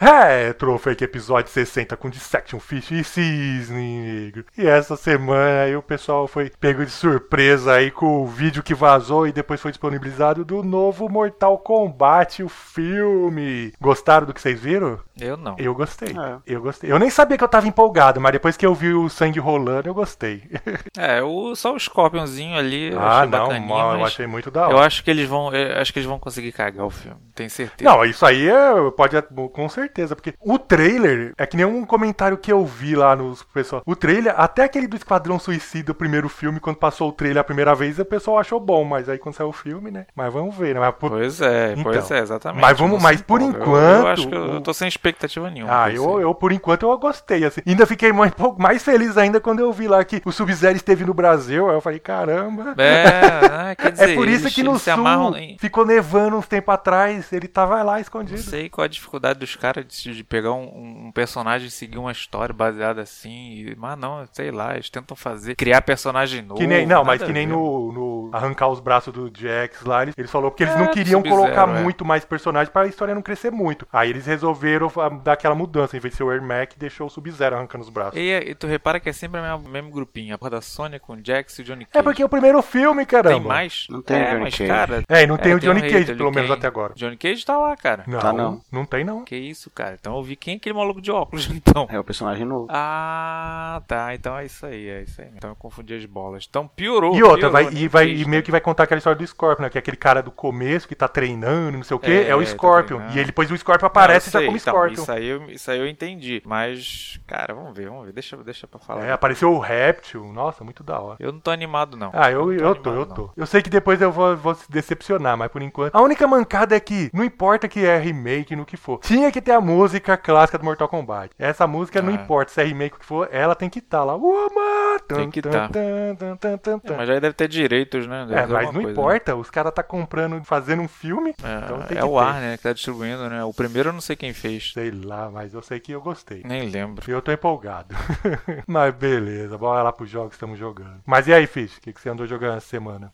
Retrofake episódio 60 com Dissection Fish e Cisne Negro. E essa semana aí o pessoal foi pego de surpresa aí com o vídeo que vazou e depois foi disponibilizado do novo Mortal Kombat, o filme. Gostaram do que vocês viram? Eu não. Eu gostei. É. Eu gostei. Eu nem sabia que eu tava empolgado, mas depois que eu vi o sangue rolando, eu gostei. É, o, só o Scorpionzinho ali. Eu ah, achei não, mó- eu achei muito da hora. Eu acho que eles vão. eu acho que eles vão conseguir cagar o filme. Tenho certeza. Não, isso aí é, pode com certeza, porque o trailer é que nem um comentário que eu vi lá nos pessoal. O trailer, até aquele do Esquadrão Suicida, o primeiro filme, quando passou o trailer a primeira vez, o pessoal achou bom, mas aí quando saiu o filme, né? Mas vamos ver, né? Mas, por- Pois é, pois Então, é, exatamente. mas vamos- Não mas por empolga. Eu- enquanto, Eu, acho que eu, eu tô sem expectativa nenhuma. Ah, eu, eu por enquanto eu gostei, assim. Ainda fiquei mais, mais feliz ainda quando eu vi lá que o Sub-Zero esteve no Brasil. Aí eu falei, caramba. É, é, quer dizer, É por isso eles- que no sul amarram ficou nevando uns tempos atrás. Ele tava lá Não escondido. sei qual a dificuldade dos caras de, de pegar um, um personagem e seguir uma história baseada assim. e- mas não, sei lá, eles tentam fazer. Criar personagem novo. Que nem, não, mas que a nem no, no arrancar os braços do Jax lá, eles, eles falou porque eles É, não queriam colocar é. muito mais personagens pra história não crescer muito. Aí eles resolveram dar aquela mudança, em vez de ser o Ermac, deixou o Sub-Zero arrancando os braços. E, e tu repara que é sempre o mesmo, grupinho. A porra da Sônia com o Jax e o Johnny Cage. É porque é o primeiro filme, caramba. Tem mais? Não tem é, Johnny mas, Cage. cara. É, e não tem é, o Johnny um Cage, pelo menos tem- até agora. Johnny Cage tá lá, cara. Não, Tá, não. não tem não. Que isso, cara. Então eu vi quem é aquele maluco de óculos, então. É o personagem novo. Ah, tá. Então é isso aí, é isso aí. Então eu confundi as bolas. Então piorou. E outra, piorou, vai, né? e, vai, e meio que vai contar aquela história do Scorpion, né? Que é aquele cara do começo que tá treinando, não sei o quê, é, É, o tá Scorpion. treinando. e ele, depois o Scorpion Não, aparece eu já como então, Scorpion. Isso aí, eu, isso aí eu entendi. Mas, cara, vamos ver, vamos ver. Deixa, deixa pra falar. É, apareceu o Réptil, nossa, muito da hora. Eu não tô animado, não. Ah, eu, eu tô, eu animado, tô. Eu sei que depois eu vou, vou se decepcionar, mas por enquanto. A única mancada é que não importa que é remake, no que for. Tinha que ter a música clássica do Mortal Kombat. Essa música não Ah. importa se é remake ou que for, ela tem que estar lá. Woman! Tem que Tan, tá. tan, tan, tan, tan, não. tan. É, mas aí deve ter direitos, né? Deve É, mas não coisa, importa, os caras tá comprando, fazendo um filme. né? então tem É, o ter. Warner que tá distribuindo, né? O primeiro eu não sei quem fez. Sei lá, mas eu sei que eu gostei. Nem lembro. E eu tô empolgado. mas beleza, bora lá pros jogos que estamos jogando. Mas e aí, Fish? O que, que você andou jogando essa semana?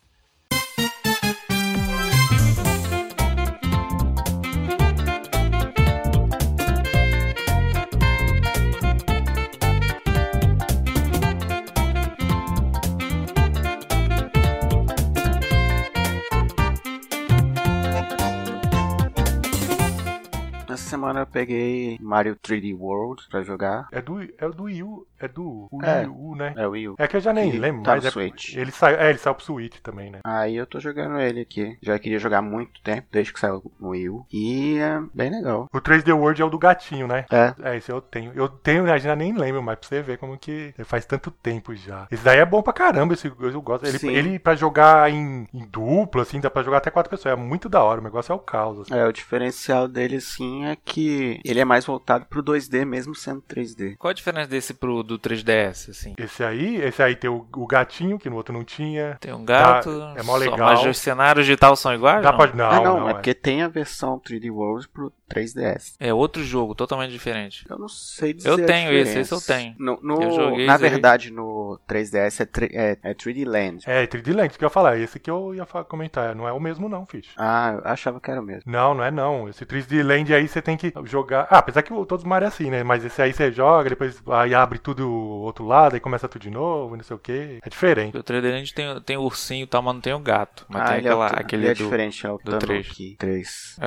Essa semana eu peguei Mario 3D World pra jogar. É do, é do Wii U, é do Wii É. U, né? É o Wii U. É que eu já nem Que lembro, tá mas no é, Switch. ele saiu, é, ele saiu pro Switch também, né? Aí eu tô jogando ele aqui. Já queria jogar há muito tempo, desde que saiu no Wii U. E é bem legal. O 3D World é o do gatinho, né? É, É, esse eu tenho. Eu tenho, a gente nem lembro, mas pra você ver como que faz tanto tempo já. Esse daí é bom pra caramba, esse eu gosto. Ele, Sim. ele pra jogar em, em dupla, assim, dá pra jogar até quatro pessoas. É muito da hora, o negócio é o caos. assim. é, o diferencial dele sim é que ele é mais voltado pro 2D mesmo sendo 3D. Qual a diferença desse pro do 3DS, assim? Esse aí, esse aí tem o, o gatinho, que no outro não tinha. Tem um gato. é mó só- legal. Mas os cenários de tal são iguais? Dá não? pra. Não, ah, não, não, é é. porque tem a versão 3D World pro 3DS. É outro jogo, totalmente diferente. Eu não sei dizer Eu a tenho esse, esse eu tenho. No, no- Eu joguei, na verdade, no 3DS é, tri- é, é 3D Land. É, 3D Land, que eu ia falar. Esse que eu ia comentar. Não é o mesmo, não, Fish. Ah, eu achava que era o mesmo. Não, não é não. Esse 3D Land aí você tem que jogar. Ah, apesar que todos os Mario é assim, né? Mas esse aí você joga, depois aí abre tudo o outro lado, aí começa tudo de novo, não sei o que. É diferente. O 3D Land tem, tem o ursinho e tal, mas não tem o gato. Mas ah, tem ele aquela, é, o- aquele ele é do, diferente, é o do três. Tanuki 3. É,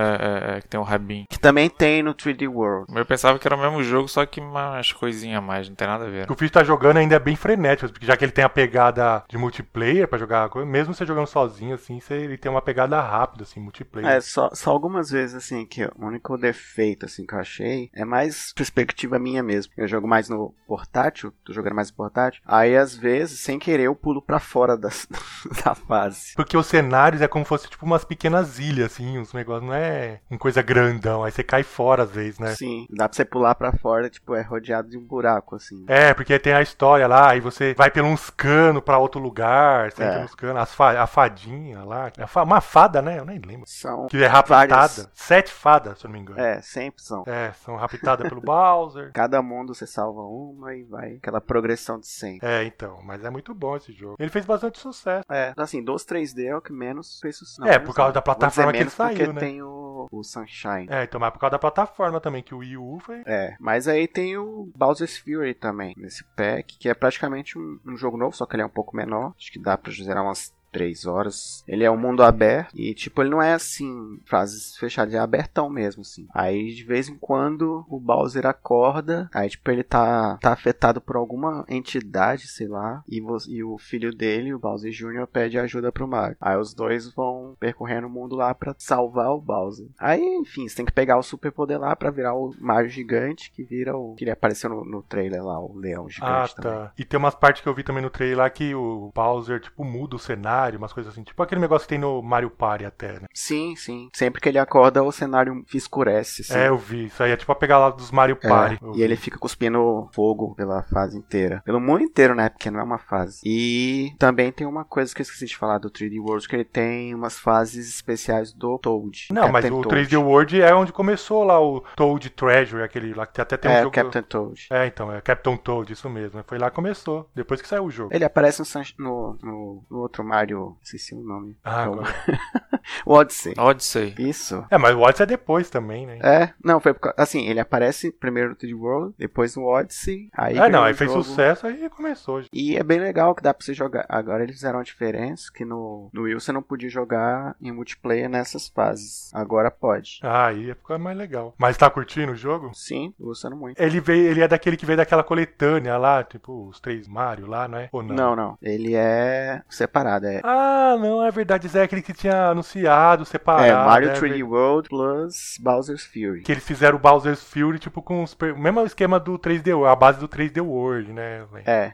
é, é, que tem o rabinho. Que também tem no 3D World. Eu pensava que era o mesmo jogo, só que umas coisinhas a mais, não tem nada a ver. O que o Fish tá jogando ainda é bem frenético, porque já que ele tem a pegada de multiplayer pra jogar, mesmo você jogando sozinho, assim, você, ele tem uma pegada rápida, assim, multiplayer. É, só, só algumas vezes, assim, que o único defeito, assim, que eu achei é mais perspectiva minha mesmo. Eu jogo mais no portátil, tô jogando mais no portátil, aí às vezes, sem querer, eu pulo pra fora das, da fase. Porque os cenários é como se fosse tipo umas pequenas ilhas, assim, uns negócios, não é uma coisa grandão aí você cai fora às vezes, né? Sim, dá pra você pular pra fora, tipo, é rodeado de um buraco, assim. É, porque tem a história lá, aí você vai pelos uns canos pra outro lugar, você É. entra nos canos, as fa- a fadinha lá. fa- Uma fada, né? Eu nem lembro. São. Que é raptada. Várias. Sete fadas, se eu não me engano. É, sempre são. É, são raptadas pelo Bowser. Cada mundo você salva uma e vai aquela progressão de 100. É, então, mas é muito bom esse jogo. Ele fez bastante sucesso. É, assim, dos 3D é o que menos fez sucesso. É, por causa da Vou dizer plataforma que ele saiu, né? tem o, o Sunshine. É, então, por causa da plataforma também, que o Wii U foi. É, mas aí tem o Bowser's Fury também, nesse pack, que é praticamente um, um jogo novo, só que ele é um pouco menor. Acho que dá pra zerar umas 3 horas. Ele é um mundo aberto e, tipo, ele não é assim, frases fechadas, é abertão mesmo, assim. Aí, de vez em quando, o Bowser acorda, aí, tipo, ele tá, tá afetado por alguma entidade, sei lá, e, e o filho dele, o Bowser Jr., pede ajuda pro Mario. Aí os dois vão percorrendo o mundo lá pra salvar o Bowser. Aí, enfim, você tem que pegar o superpoder lá pra virar o Mario gigante, que vira o. que ele apareceu no, no trailer lá, o leão Ah, gigante também. tá. E tem umas partes que eu vi também no trailer lá que o Bowser, tipo, muda o cenário, umas coisas assim. Tipo aquele negócio que tem no Mario Party até, né? Sim, sim. Sempre que ele acorda, o cenário escurece. Assim. É, eu vi. Isso aí é tipo a pegar lá dos Mario É, Party. Eu e ele fica cuspindo fogo pela fase inteira. Pelo mundo inteiro, né? Porque não é uma fase. E também tem uma coisa que eu esqueci de falar do 3D World, que ele tem umas fases especiais do Toad. Não, mas Captain o Toad. 3D World é onde começou lá o Toad Treasure, aquele lá que até tem um É, jogo. Captain Toad. É, então, é Captain Toad, isso mesmo. Foi lá que começou, depois que saiu o jogo. Ele aparece no, no- no outro Mario. Esqueci o nome. Ah, É o- agora. o Odyssey. Odyssey. Isso. É, mas o Odyssey é depois também, né? É, não, foi por causa- assim, ele aparece primeiro no 3D World, depois no Odyssey, aí É, não, aí fez jogo. sucesso, aí começou. E é bem legal que dá pra você jogar. Agora eles fizeram a diferença que no, no Wii você não podia jogar em multiplayer nessas fases. Agora pode. Ah, aí fica mais legal. Mas tá curtindo o jogo? Sim, tô gostando muito. Ele veio, ele é daquele que veio daquela coletânea lá, tipo, os três Mario lá, não é? Ou não? Não, não. Ele é separado. É, Ah, não, é verdade. Isso é aquele que tinha anunciado, separado. é Mario é 3D verdade. World plus Bowser's Fury. Que eles fizeram o Bowser's Fury, tipo, com os o mesmo esquema do 3D World, a base do 3D World, né? É.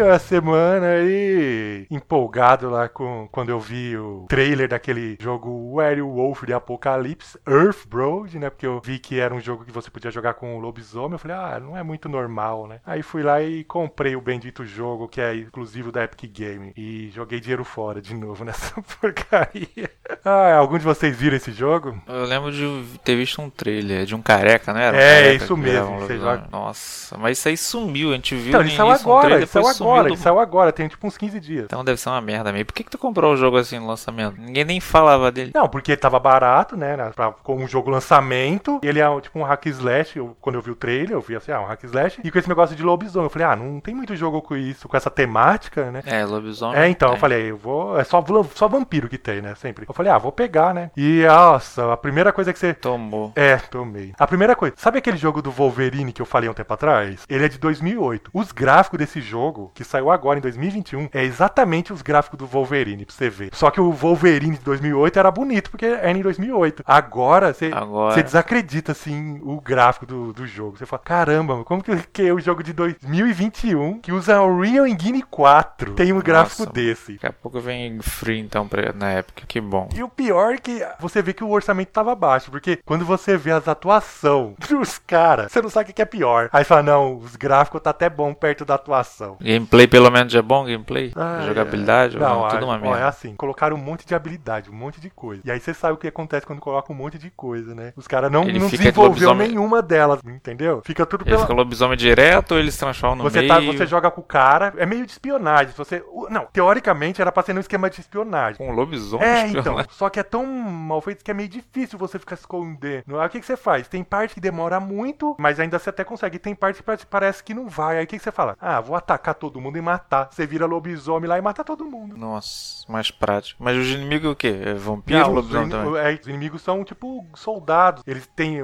a semana aí, empolgado lá com quando eu vi o trailer daquele jogo Werewolf de Apocalipse, Earthbroad, né? Porque eu vi que era um jogo que você podia jogar com o lobisomem. Eu falei, ah, não é muito normal, né? Aí fui lá e comprei o bendito jogo que é exclusivo da Epic Game. E joguei dinheiro fora de novo nessa porcaria. Ah, algum de vocês viram esse jogo? Eu lembro de ter visto um trailer de um careca, não era? Um É, careca isso mesmo, um Nossa, mas isso aí sumiu. A gente viu Então, ele saiu início um agora, trailer, ele saiu sumiu agora, ele saiu agora, tem tipo uns 15 dias. Então deve ser uma merda mesmo. Por que, que tu comprou o jogo assim no lançamento? Ninguém nem falava dele. Não, porque tava barato, né? né, Pra, como um jogo lançamento. E ele é tipo um hack slash. Eu, quando eu vi o trailer, eu vi assim, ah, um hack slash. E com esse negócio de lobisomem. Eu falei, ah, não tem muito jogo com isso, com essa temática, né? É, lobisomem. É, então, eu falei, eu vou. É só, só vampiro que tem, né? Sempre. Eu falei, ah, vou pegar, né? E, nossa, a primeira coisa que você. Tomou. É, tomei. A primeira coisa, sabe aquele jogo do Wolverine que eu falei um tempo atrás? Ele é de 2008. Os gráficos desse jogo, que saiu agora em 2021, é exatamente os gráficos do Wolverine, pra você ver. Só que o Wolverine de 2008 era bonito, porque era em 2008. Agora, você, Agora. você desacredita, assim, o gráfico do, do jogo. Você fala, caramba, como que, que é o jogo de 2021, que usa o Real Engine 4, tem um gráfico Nossa. desse? Daqui a pouco vem free então pra, na época. Que bom. E o pior é que você vê que o orçamento tava baixo, porque quando você vê as atuações dos caras, você não sabe o que é pior. Aí fala, não, os gráficos tá até bom perto da atuação. Gameplay pelo menos é bom? Gameplay? Ah, Jogabilidade? é. Não, Não, tudo uma ó, merda. é assim, colocaram um monte de habilidade, um monte de coisa. E aí você sabe o que acontece quando coloca um monte de coisa, né? Os caras não, Ele não desenvolveu lobisomem- nenhuma delas, entendeu? Fica tudo Ele pela... fica lobisomem direto ou eles transformam no Você, meio? tá, você joga com o cara, é meio de espionagem. Se Você, não, teoricamente era pra ser um esquema de espionagem. Com um lobisomem? É, espionagem? então. Só que é tão mal feito que é meio difícil você ficar escondendo. Aí o que, que você faz? Tem parte que demora muito, mas ainda você até consegue. Tem parte que parece- parece que não vai. Aí o que, que você fala? Ah, vou atacar todo todo mundo e matar. Você vira lobisomem lá e mata todo mundo. Nossa, mais prático. Mas os inimigos o quê? É vampiro Não, os, lobisomem in- também? é, os inimigos são tipo soldados. Eles têm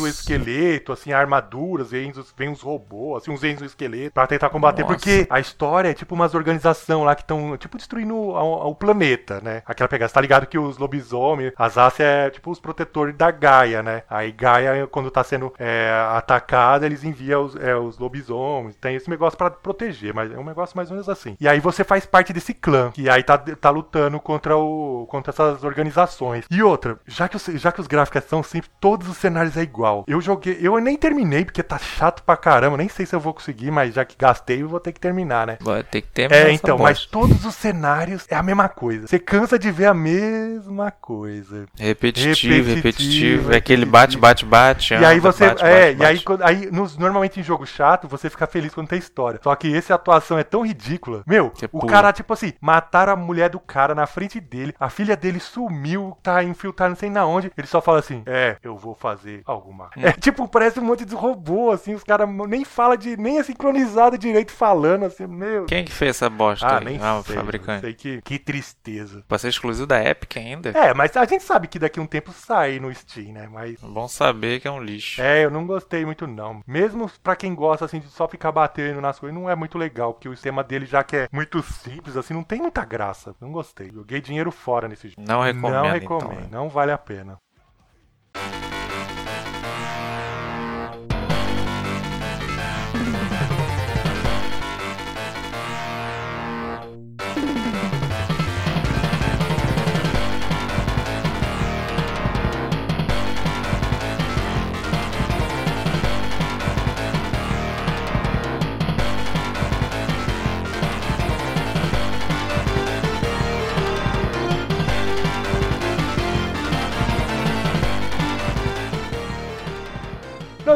exoesqueleto, assim, armaduras, exo, vem uns robôs, assim, uns exoesqueletos pra tentar combater. Nossa. Porque a história é tipo umas organização lá que estão, tipo, destruindo o, o planeta, né? Aquela pegada. Você tá ligado que os lobisomens, as Ásia é tipo os protetores da Gaia, né? Aí Gaia, quando tá sendo é, atacada, eles enviam os, é, os lobisomens. Tem esse negócio pra proteger, mas é um negócio mais ou menos assim. E aí você faz parte desse clã, que aí tá, tá lutando contra, o, contra essas organizações. E outra, já que, os, já que os gráficos são simples, todos os cenários é igual. Eu joguei, eu nem terminei, porque tá chato pra caramba. Nem sei se eu vou conseguir, mas já que gastei, eu vou ter que terminar, né? Vai ter que ter É, então, bosta. mas todos os cenários é a mesma coisa. Você cansa de ver a mesma coisa. Repetitivo, Repetitivo, repetitivo. É aquele bate, bate, bate. e aí anda, você. bate, é, bate, e aí, bate. quando- aí nos- normalmente em jogo chato, você fica feliz quando tem história. Só que essa atuação é tão ridícula. Meu, Você o cara, tipo assim, mataram a mulher do cara na frente dele, a filha dele sumiu, tá infiltrado não sei na onde. Ele só fala assim: É, eu vou fazer alguma. Hum. É tipo, parece um monte de robô, assim, os caras nem fala de. nem é sincronizado direito falando, assim, meu. Quem que fez essa bosta Ah, aí? nem ah, o sei. fabricante. Não sei que, que tristeza. Pra ser exclusivo da Epic ainda? É, mas a gente sabe que daqui a um tempo sai no Steam, né? Mas. Bom saber que é um lixo. É, eu não gostei muito não. Mesmo pra quem gosta assim de só ficar batendo nas coisas, não é muito legal, porque o sistema dele já que é muito simples, assim, não tem muita graça. Não gostei. Joguei dinheiro fora nesse jogo. Não recomendo, Não então, recomendo, né? não vale a pena.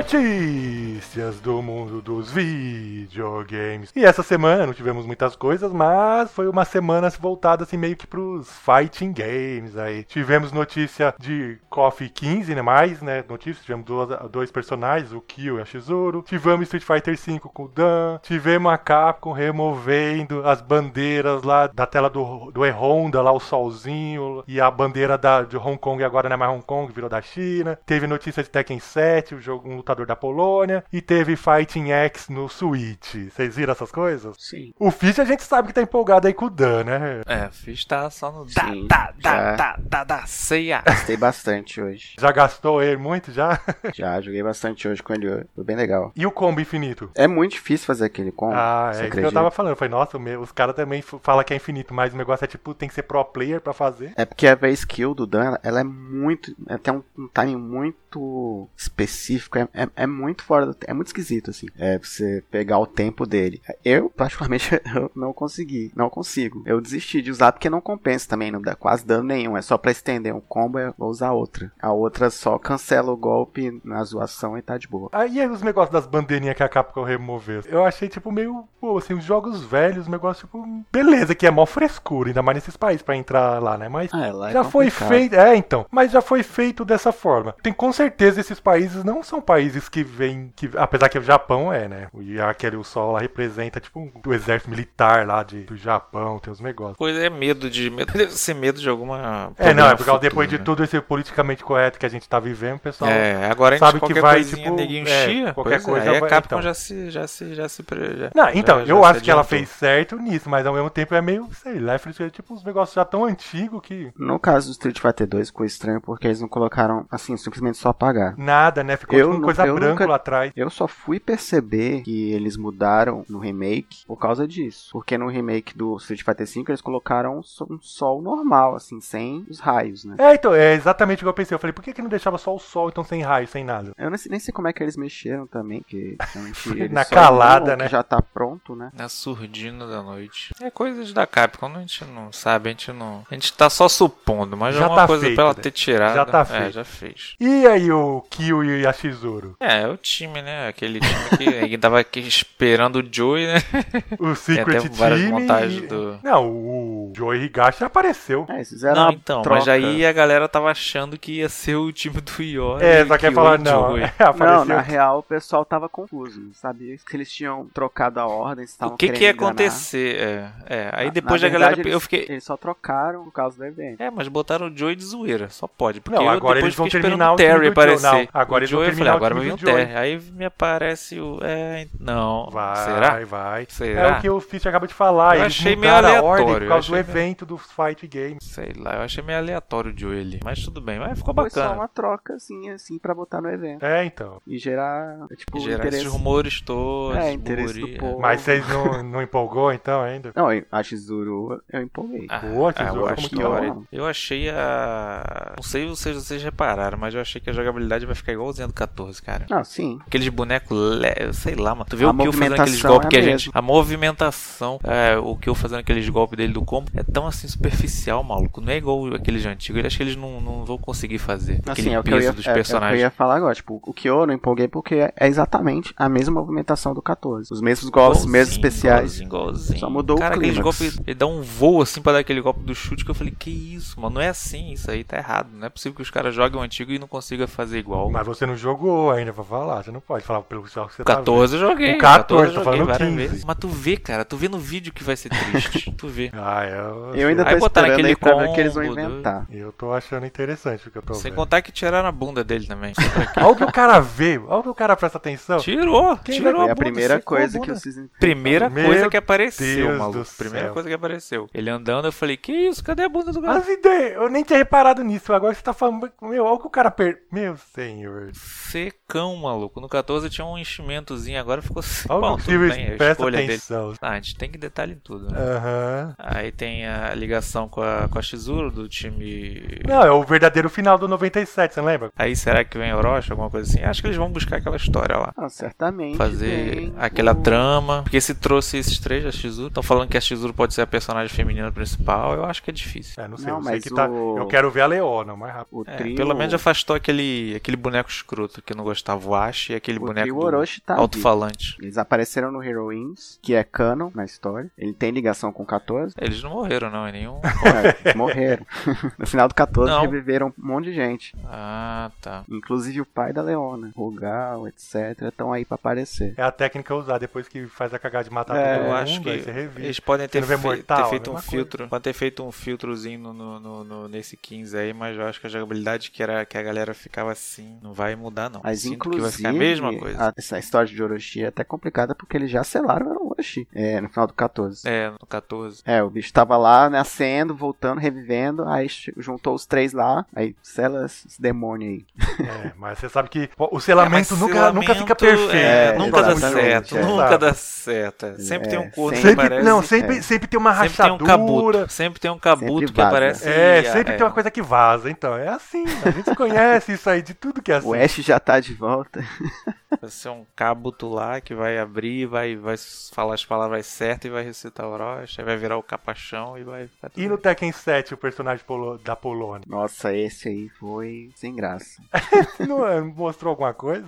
30. Notícias do mundo dos videogames. E essa semana não tivemos muitas coisas, mas foi uma semana voltada assim meio que pros fighting games aí. Tivemos notícia de KOF 15, né? Mais, né? Notícias, tivemos duas, dois personagens, o Kyo e a Shizuru. Tivemos Street Fighter V com o Dan. Tivemos a Capcom removendo as bandeiras lá da tela do, do E-Honda, lá o solzinho. E a bandeira da, de Hong Kong agora não é mais Hong Kong, virou da China. Teve notícia de Tekken 7, o jogo, um lutador da Polônia. E teve Fighting X no Switch. Vocês viram essas coisas? Sim. O Fish a gente sabe que tá empolgado aí com o Dan, né? É, fiz tá só no. Sim, da, da, da, da, da, ceia. Gostei bastante hoje. Já gastou ele muito já? Já, joguei bastante hoje com ele. hoje. Foi bem legal. e o combo infinito? É muito difícil fazer aquele combo. Ah, é isso que eu tava falando. Foi, nossa, o os caras também falam que é infinito, mas o negócio é tipo, tem que ser pro player pra fazer. É porque a skill do Dan, ela- ela é muito. Ela tem um, um timing muito específico. É, é, é muito fora do. É muito esquisito, assim. É pra você pegar o tempo dele. Eu, particularmente, eu não consegui. Não consigo. Eu desisti de usar porque não compensa também. Não dá quase dano nenhum. É só pra estender um combo, eu vou usar outra. A outra só cancela o golpe na zoação e tá de boa. Aí os negócios das bandeirinhas que a Capcom removeu. Eu achei, tipo, meio. Pô, assim, os jogos velhos, o negócio, tipo. Beleza, que é mó frescura, ainda mais nesses países pra entrar lá, né? Mas. Ah, lá é já foi complicado. feito. É, então. Mas já foi feito dessa forma. Tem com certeza esses países não são países que vêm. Que, apesar que o Japão é, né? E aquele o sol lá representa, tipo, um, o exército militar lá de, do Japão, tem os negócios. Coisa é medo de. Medo, deve ser medo de alguma. É, não, é porque futuro, depois de né? tudo esse politicamente correto que a gente tá vivendo, o pessoal. É, agora a gente sabe que vai, tipo, neguinho é, chia, qualquer pois é, coisa aí a vai- Capcom então. já se já se já se pre- já, Não, então, já- já eu acho que ela fez certo nisso, mas ao mesmo tempo é meio, sei lá, é tipo uns negócios já tão antigos que. No caso do Street Fighter 2 ficou estranho porque eles não colocaram, assim, simplesmente só apagar. Nada, né? Ficou Eu tipo coisa branca lá atrás. Eu só fui perceber que eles mudaram no remake por causa disso. Porque no remake do Street Fighter V eles colocaram um so- sol normal, assim, sem os raios, né? É, então, é exatamente o que eu pensei. Eu falei, por que, que não deixava só o sol, então sem raio, sem nada? Eu nem sei, nem sei como é que eles mexeram também, que realmente Na calada, né? Que já tá pronto, né? Na surdina da noite. É coisas da Capcom, a gente não sabe, a gente não. A gente tá só supondo, mas Já é uma tá coisa feito, pra ela né? ter tirado. Já tá É, feito. já fez. E aí o Kyo e a Shizuru? É, é o time, né? Aquele time que ainda tava aqui esperando o Joey, né? O Secret até várias Team. montagens e- do- Não, o Joey Higashi apareceu. É, eles Não, então, troca mas aí a galera tava achando que ia ser o time do Iori. É, só que ia falar, não. Joey. É, Não, na real o pessoal tava confuso. Sabia se eles tinham trocado a ordem, estavam O que que ia enganar. acontecer? É, é, aí Na- depois na a galera. verdade, Eu eles- fiquei. Eles só trocaram por causa do evento. É, mas botaram o Joey de zoeira, só pode. Porque Não, eu agora depois eles vão terminar o Terry aparecer. Não, agora o eles Joey, eu falei, terminar agora vai vir o. Terry. Aí me aparece o. É, não. Vai, Será? vai. Será? É o que o Fitch acaba de falar. Eu eles achei meio mudaram a aleatório, ordem por eu causa do meio- evento do Fight Game. Sei lá, eu achei meio aleatório o Joey ali. Mas tudo bem, mas ficou Foi só bacana. uma trocazinha, assim, pra botar no evento. É, então. E gerar, tipo, E gerar interesse. esses rumores todos. É, interesse do burburinho. povo. Mas vocês não, não empolgou então ainda? Não, a Shizuru eu empolguei. Ah, Boa, ah, tesouro, eu, ficou acho muito eu, eu achei a. Não sei se vocês, vocês repararam, mas eu achei que a jogabilidade vai ficar igualzinha do 14, cara. Não, sim. Aqueles bonecos, le... sei lá, mano. Tu vê A o Kill fazendo aqueles movimentação golpes é que a gente. A movimentação, é, o Kill fazendo aqueles golpes dele do combo, é tão assim superficial, maluco. Não é igual aqueles antigos. Eu acho que eles não, não vão conseguir fazer. Assim, aquele é o que eu peso ia, dos é, é o que eu personagens. ia falar agora. Tipo, o Kyo eu não empolguei porque é exatamente a mesma movimentação do 14. Os mesmos golpes, os mesmos especiais. Igualzinho, igualzinho. Só mudou o Cara, aqueles golpes. Ele dá um voo assim pra dar aquele golpe do chute que eu falei, que isso, mano? Não é assim, isso aí tá errado. Não é possível que os caras joguem o antigo e não consigam fazer igual. Mas você não jogou ainda pra falar. Você não pode falar pelo que você O tá 14 eu joguei. O 14, eu tô joguei falando várias 15. vezes. Mas tu vê, cara, tu vê no vídeo que vai ser triste. tu vê. Ah, eu... Eu ainda Aí tô botaram esperando aquele aí pra ver o que eles vão combo do- inventar. Eu tô achando interessante o que eu tô Sem vendo. contar que tiraram a bunda dele também. Olha o que o cara vê. Olha o que o cara presta atenção. Tirou, Quem tirou vai- a a bunda, primeira coisa que o Season Primeira Meu coisa que apareceu, Deus maluco. Primeira céu. coisa que apareceu. Ele andando, eu falei, que isso? Cadê a bunda do cara? As ideias, eu nem tinha reparado nisso. Agora você tá falando. Meu, olha o que o cara per. Meu senhor. Secão, maluco. No 14 tinha um enchimentozinho, agora ficou. Olha Bom, o tudo bem, é a presta escolha dele. atenção. Ah, a gente tem que detalhar em tudo, né? Aham. Aí tem a ligação com a, com a Shizuru do time. Não, é o verdadeiro final do 97, você lembra? Aí será que vem Orochi, alguma coisa assim? Acho que eles vão buscar aquela história lá. Ah, certamente. Fazer aquela o- trama. Porque se trouxe esses três da Shizuru, estão falando que a Shizuru pode ser a personagem feminina principal, eu acho que é difícil. É, não sei. Não, eu sei mas que tá. o- Eu quero ver a Leona, mais rápido. É, trio, pelo menos afastou aquele, aquele boneco escroto que não gostava, o Ash, e aquele boneco do Orochi tá alto-falante. Eles apareceram no Heroines, que é canon na história. Ele tem ligação com o 14. Eles não morreram, não, em nenhum. É, morreram. no final do 14 Não. reviveram um monte de gente. ah, tá. Inclusive o pai da Leona, Rugal, etc. Estão aí pra aparecer. É a técnica usar depois que faz a cagada de matar É, todo Eu mundo, acho que aí você revive. eles podem ter, fe- mortal, ter é feito um mesma filtro. Podem ter feito um filtrozinho no, no- no- no- nesse 15 aí, mas eu acho que a jogabilidade que, era, que a galera ficava assim não vai mudar, não. Mas Sinto inclusive, que vai ficar a mesma coisa. a- essa história de Orochi é até complicada porque eles já selaram Orochi é, no final do 14. É, no 14. É, o bicho tava lá nascendo, voltando, revivendo, aí juntou os três lá, aí sela esse demônio aí. É, mas você sabe que o É, mas selamento nunca, nunca fica perfeito. é, É, nunca dá certo, é. nunca dá certo. Sempre É, tem um corno que sempre- Sempre, aparece. não, sempre, é. sempre tem uma Sempre tem um rachadura. cabuto. Sempre tem um cabuto Sempre que aparece. É, e, sempre é, tem uma coisa que vaza. Então, é assim. A gente conhece isso aí de tudo que é assim. O Ash já tá de volta. Vai ser um cabuto lá que vai abrir, vai, vai falar as palavras certas e vai recitar o Orochi, aí vai virar o capachão e vai ficar tudo E no Tekken 7, o personagem polo- da Polônia? Nossa, esse aí foi sem graça. Não é, mostrou alguma coisa?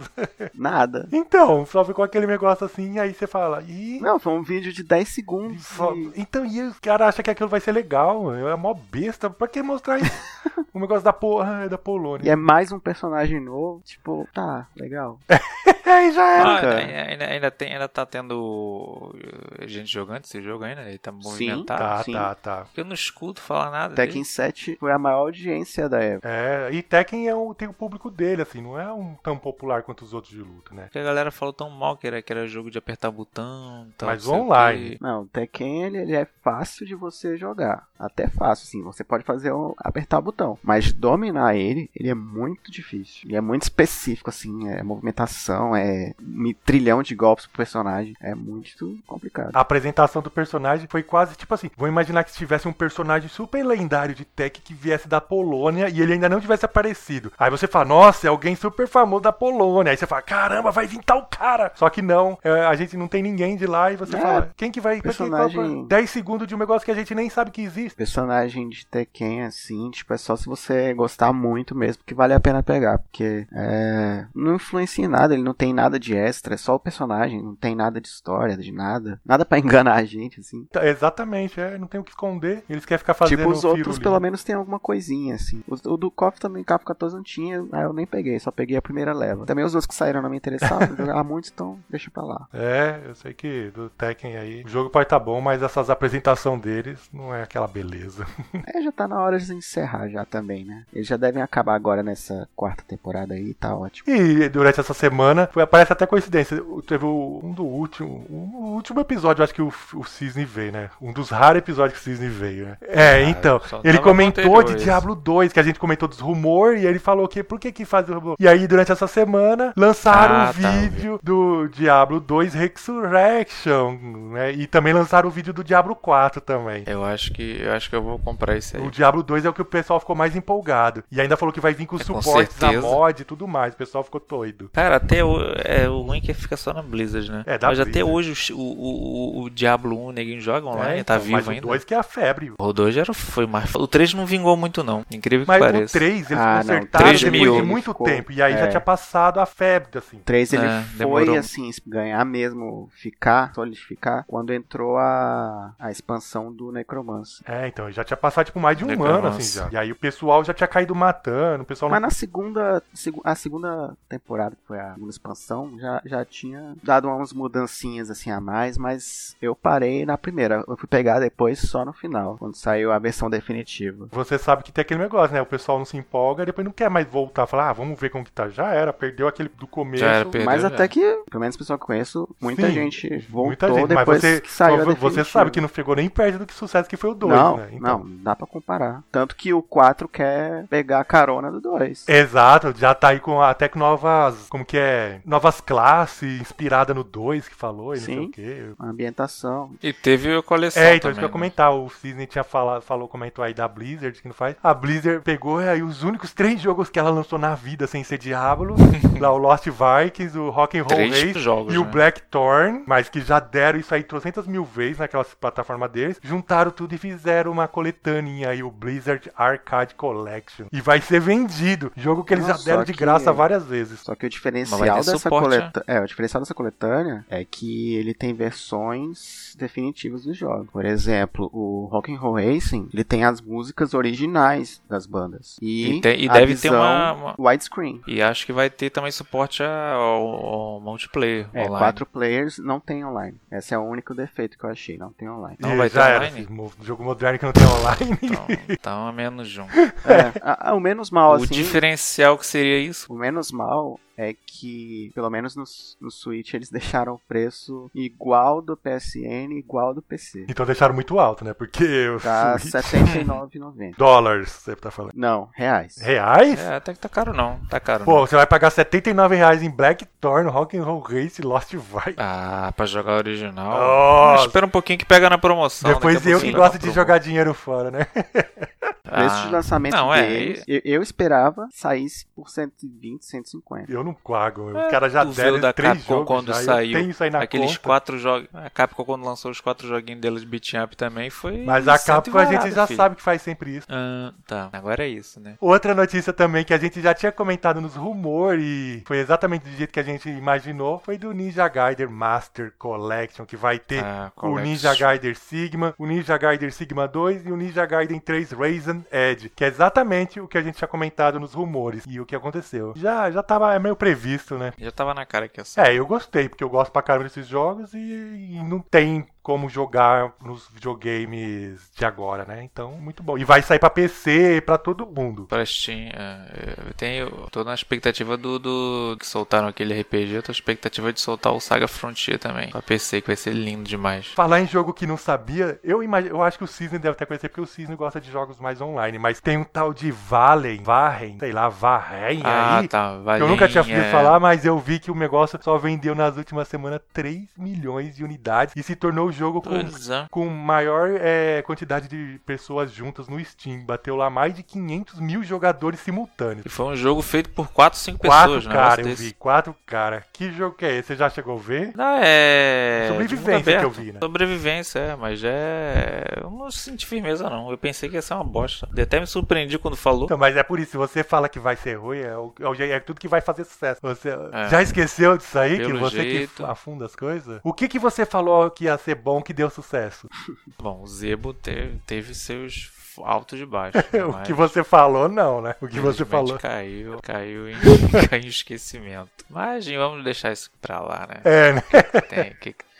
Nada. Então, só ficou aquele negócio assim, aí você fala, ih. Não, foi um vídeo de 10 segundos. só- e- Então, e os caras acham que aquilo vai ser legal? É mó besta. Pra que mostrar isso? o negócio da, po... ah, é da Polônia. E é mais um personagem novo, tipo, tá, legal. Aí já era. Ah, cara. ainda, ainda, tem, ainda tá tendo eh, gente jogando esse jogo ainda, ele tá movimentado. Tá, sim. tá, tá. Eu não escuto falar nada. Tekken dele. 7 foi a maior audiência da época. É, e Tekken é o, tem o público dele, assim, não é um tão popular quanto os outros de luta, né? Porque a galera falou tão mal que era, que era jogo de apertar botão. Tal, Mas online. Não, o Tekken ele, ele é fácil de você jogar. Até fácil, sim. Você pode fazer o, apertar o botão. Mas dominar ele, ele é muito difícil. Ele é muito específico, assim. É movimentação, é um trilhão de golpes pro personagem. É muito complicado. A apresentação do personagem foi quase tipo assim: vou imaginar que se tivesse um personagem super lendário de Tekken que viesse da Polônia e ele ainda não tivesse aparecido. Aí você fala, nossa, é alguém super famoso da Polônia. Aí você fala, caramba, vai vir tal cara. Só que não, é, a gente não tem ninguém de lá e você É, fala, quem que vai. personagem- Quem, 10 segundos de um negócio que a gente nem sabe que existe. Personagem de Tekken, assim, tipo, é só se você gostar muito mesmo que vale a pena pegar. Porque é, não influencia em nada, ele não tem nada de extra, é só o personagem, não tem nada de história, de nada. Nada pra enganar a gente, assim. Tá, Exatamente, é, não tem o que esconder. Eles querem ficar fazendo tipo, os outros pelo menos tem alguma coisinha, assim. O, o do KOF também, KOF 14 não tinha, aí eu nem peguei, só peguei a primeira leva. Também os outros que saíram não me interessavam, jogava muito, então deixa pra lá. É, eu sei que do Tekken aí, o jogo pode estar bom, mas essas apresentação deles não é aquela beleza. É, já tá na hora de encerrar já também, né? Eles já devem acabar agora nessa quarta temporada aí, tá ótimo. E durante essa semana, parece até coincidência, teve o- um do último, um, o último episódio, eu acho que o, o Cisne veio, né? Um dos raros episódios que o Cisne veio, né? É, então, só ele comentou de Diablo 2, que a gente comentou dos rumores, e ele falou que, por que que faz o rumor? E aí, durante essa semana, lançaram Ah, o tá, vídeo do Diablo 2 Resurrection, né? E também lançaram o vídeo do Diablo 4 também. Eu acho que eu acho que eu vou comprar isso aí. O Diablo 2 é o que o pessoal ficou mais empolgado. E ainda falou que vai vir com É, suportes a certeza. mod e tudo mais. O pessoal ficou doido. Cara, até o, é, o ruim é que fica só na Blizzard, né? É, da Mas até Blizzard. hoje o, o, o, o Diablo 1 ninguém joga online, É, tá então, vivo mas ainda. o 2 que é a febre. O 2 já era- foi mais. O 3 não vingou muito, não. Incrível que Mas pareça. o 3 eles Ah, não, consertaram 3 depois mil. de muito Ficou- tempo. E aí já é. tinha passado a febre, assim. 3 ele É, foi demorou. assim, ganhar mesmo, ficar, solidificar, quando entrou a, a expansão do Necromancer. É, então, já tinha passado tipo mais de um Necromancer. ano, assim, já. E aí o pessoal já tinha caído matando, o pessoal Mas não... na segunda, segu- a segunda temporada, que foi a segunda expansão, já, já tinha dado umas mudancinhas assim a mais, mas eu parei na primeira. Eu fui pegar depois só no final, quando saiu a versão definitiva. Você sabe que tem aquele negócio, né? O pessoal não se empolga e depois não quer mais voltar. Falar, ah, vamos ver como que tá. Já era, perdeu aquele do começo. Já era, perdeu. mas já. até que, pelo menos o pessoal que eu conheço, muita Sim, gente voltou Muita gente, mas depois você, que saiu a você sabe que não pegou nem perto do que sucesso que foi o 2, não, né? Então, não, dá pra comparar. Tanto que o 4 quer pegar a carona do 2. Exato, já tá aí com até com novas, como que é, novas classes, inspirada no 2 que falou e não sei Sim. o quê. A ambientação. E teve a coleção. É, então isso que eu ia né? comentar, o Cisne tinha falado, falou, comentou aí da Blizzard, que não faz. A Blizzard pegou aí os únicos três jogos que ela lançou na vida sem ser Diablo, lá o Lost Vikings, o Rock'n'Roll Race jogos, e o né? Blackthorn, mas que já deram isso aí trocentas mil vezes naquela plataforma deles, juntaram tudo e fizeram uma coletânea aí, o Blizzard Arcade Collection. E vai ser vendido, jogo que eles Nossa, já deram de que- graça várias vezes. Só que o diferencial ter dessa suporte, coletânea. É, o diferencial dessa coletânea é que ele tem versões definitivas dos jogos. Por exemplo, o Rock'n'Roll Racing, ele tem as músicas originais das bandas. E, E tem- e a deve ter uma- uma- widescreen. E acho que vai ter também suporte ao, ao multiplayer É, online. quatro players não tem online. Esse é o único defeito que eu achei, não tem online. Não e vai ter era, online? jogo moderno que não tem online. Então, então é menos um. É, a- a- o menos mal, O assim, diferencial que seria isso. O menos mal é que, pelo menos no, no Switch, eles deixaram o preço igual do PSN, igual do PC. então deixaram muito alto, né? Porque o Tá Switch- R$ 79,90. dólares, você tá falando. Não, reais. Reais? É, até que tá caro não. Tá caro Pô, não. você vai pagar 79 reais em Blackthorn, Rock'n'Roll Race, Lost Vikings. Ah, pra jogar original. Nossa. Espera um pouquinho que pega na promoção. Depois eu que gosto de promo. jogar dinheiro fora, né? preço Ah, de lançamento não, é, deles, eu, eu esperava saísse por 120, 150. Eu não pago, meu. É, os caras já deram da três Capcom jogos quando já, saiu tenho isso aí na Aqueles conta. quatro jogos. A Capcom, quando lançou os quatro joguinhos dela de beat'em up também, foi. Mas a Capcom a gente já filho. sabe que faz sempre isso. Ah, tá, agora é isso, né? Outra notícia também que a gente já tinha comentado nos rumores e foi exatamente do jeito que a gente imaginou, foi do Ninja Gaiden Master Collection, que vai ter Ah, o. Ninja Gaiden Sigma, o Ninja Gaiden Sigma 2 e o Ninja Gaiden 3 Raisin Edge, que é exatamente o que a gente tinha comentado nos rumores e o que aconteceu. Já, já tava meio previsto, né? Já tava na cara que ia ser. É, eu gostei, porque eu gosto pra caramba desses jogos e, e não tem como jogar nos videogames de agora, né? Então, muito bom. E vai sair pra PC, pra todo mundo. Pra Steam, é, eu tenho. Tô na expectativa do, do. que soltaram aquele RPG, eu tô na expectativa de soltar o Saga Frontier também. Pra PC, que vai ser lindo demais. Falar em jogo que não sabia, eu, imag... eu acho que o Cisne deve até conhecer, porque o Cisne gosta de jogos mais online, mas tem um tal de Valen, Varren, sei lá, Varren Ah, aí. tá. que Valeu. eu nunca tinha ouvido falar, mas eu vi que o negócio só vendeu nas últimas semanas 3 milhões de unidades e se tornou o jogo com, é. com maior é, quantidade de pessoas juntas no Steam. Bateu lá mais de 500 mil jogadores simultâneos. E foi um jogo feito por 4, 5 Quatro pessoas, né? cara, eu vi. Quatro cara. Que jogo que é esse? Você já chegou a ver? Não, é. Sobrevivência que eu vi, né? Sobrevivência, é, mas é. Eu não senti firmeza, não. Eu pensei que ia ser uma bosta. Eu até me surpreendi quando falou. Então, mas é por isso, se você fala que vai ser ruim, é, o- é, é tudo que vai fazer sucesso. Você É. já esqueceu disso aí? Que Pelo você jeito. que afunda as coisas? O que que você falou que ia ser bom que deu sucesso? Bom, o Zebo teve, teve seus altos e baixos. o que você falou, não, né? O que você falou. Caiu, caiu em, caiu em esquecimento. Mas vamos deixar isso pra lá, né? É, né? Tem, que que tá, que